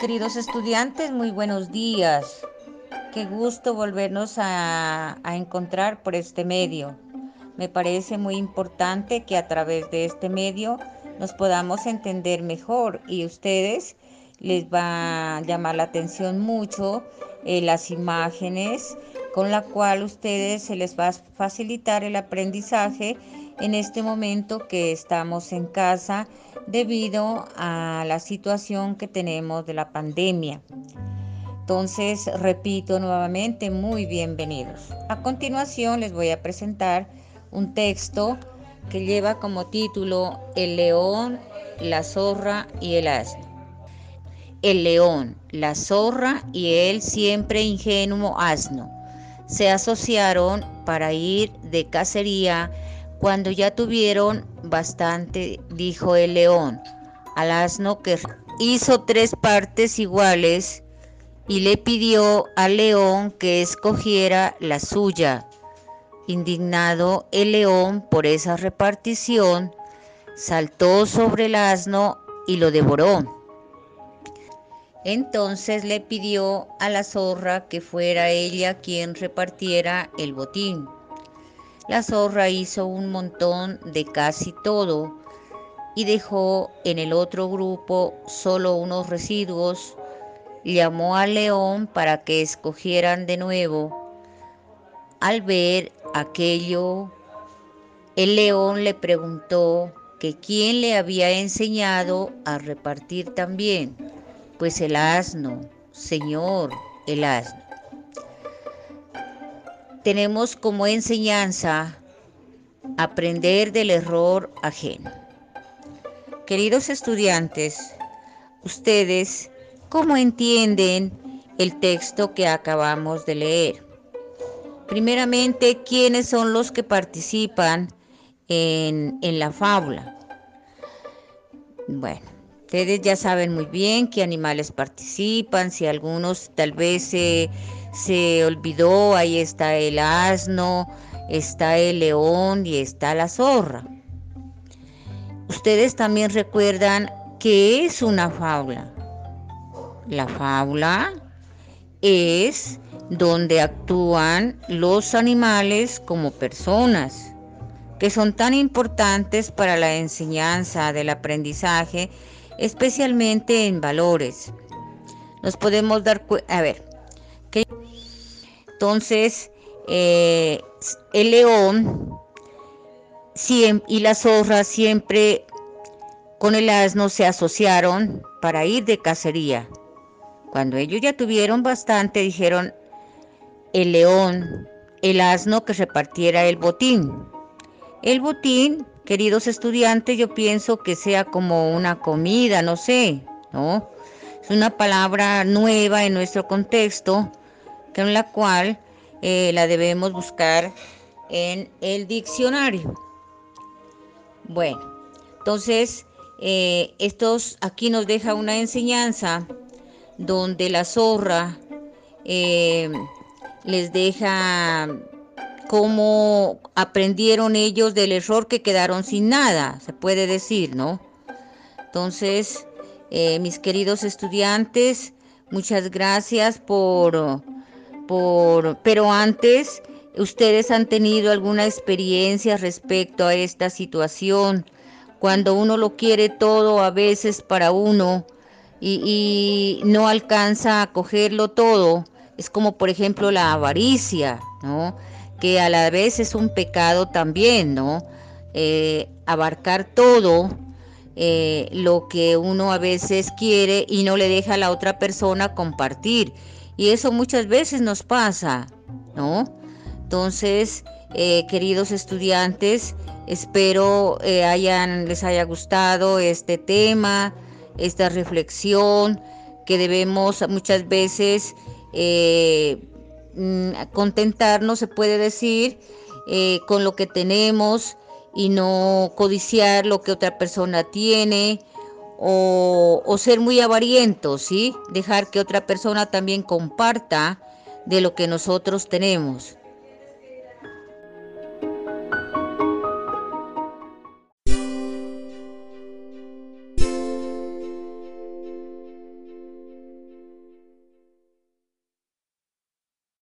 Queridos estudiantes, muy buenos días. Qué gusto volvernos a, a, encontrar por este medio. Me parece muy importante que a través de este medio nos podamos entender mejor y ustedes les va a llamar la atención mucho eh, las imágenes con la cual ustedes se les va a facilitar el aprendizaje en este momento que estamos en casa debido a la situación que tenemos de la pandemia. Entonces, repito nuevamente, muy bienvenidos. A continuación les voy a presentar un texto que lleva como título El león, la zorra y el asno. El león, la zorra y el siempre ingenuo asno se asociaron para ir de cacería cuando ya tuvieron bastante, dijo el león al asno que hizo tres partes iguales y le pidió al león que escogiera la suya. Indignado el león por esa repartición, saltó sobre el asno y lo devoró. Entonces le pidió a la zorra que fuera ella quien repartiera el botín. La zorra hizo un montón de casi todo y dejó en el otro grupo solo unos residuos. Llamó al león para que escogieran de nuevo. Al ver aquello, el león le preguntó que quién le había enseñado a repartir también, pues el asno, señor, el asno tenemos como enseñanza aprender del error ajeno. Queridos estudiantes, ustedes, ¿cómo entienden el texto que acabamos de leer? Primeramente, ¿quiénes son los que participan en, en la fábula? Bueno, ustedes ya saben muy bien qué animales participan, si algunos tal vez se se olvidó, ahí está el asno, está el león y está la zorra. Ustedes también recuerdan qué es una fábula. La fábula es donde actúan los animales como personas, que son tan importantes para la enseñanza del aprendizaje, especialmente en valores. Nos podemos dar cuenta, a ver, entonces, eh, el león y la zorra siempre con el asno se asociaron para ir de cacería. Cuando ellos ya tuvieron bastante, dijeron el león, el asno que repartiera el botín. El botín, queridos estudiantes, yo pienso que sea como una comida, no sé, ¿no? Es una palabra nueva en nuestro contexto con la cual eh, la debemos buscar en el diccionario. Bueno, entonces, eh, estos aquí nos deja una enseñanza donde la zorra eh, les deja cómo aprendieron ellos del error que quedaron sin nada, se puede decir, ¿no? Entonces, mis queridos estudiantes, muchas gracias por pero antes ustedes han tenido alguna experiencia respecto a esta situación, cuando uno lo quiere todo a veces para uno y, no alcanza a cogerlo todo, es como por ejemplo la avaricia, ¿no? Que a la vez es un pecado también, ¿no? Eh, abarcar todo eh, lo que uno a veces quiere y no le deja a la otra persona compartir. Y eso muchas veces nos pasa, ¿no? Entonces, eh, queridos estudiantes, espero eh, hayan, les haya gustado este tema, esta reflexión, que debemos muchas veces eh, contentarnos, se puede decir, con lo que tenemos y no codiciar lo que otra persona tiene o, ser muy avarientos, ¿sí? Dejar que otra persona también comparta de lo que nosotros tenemos.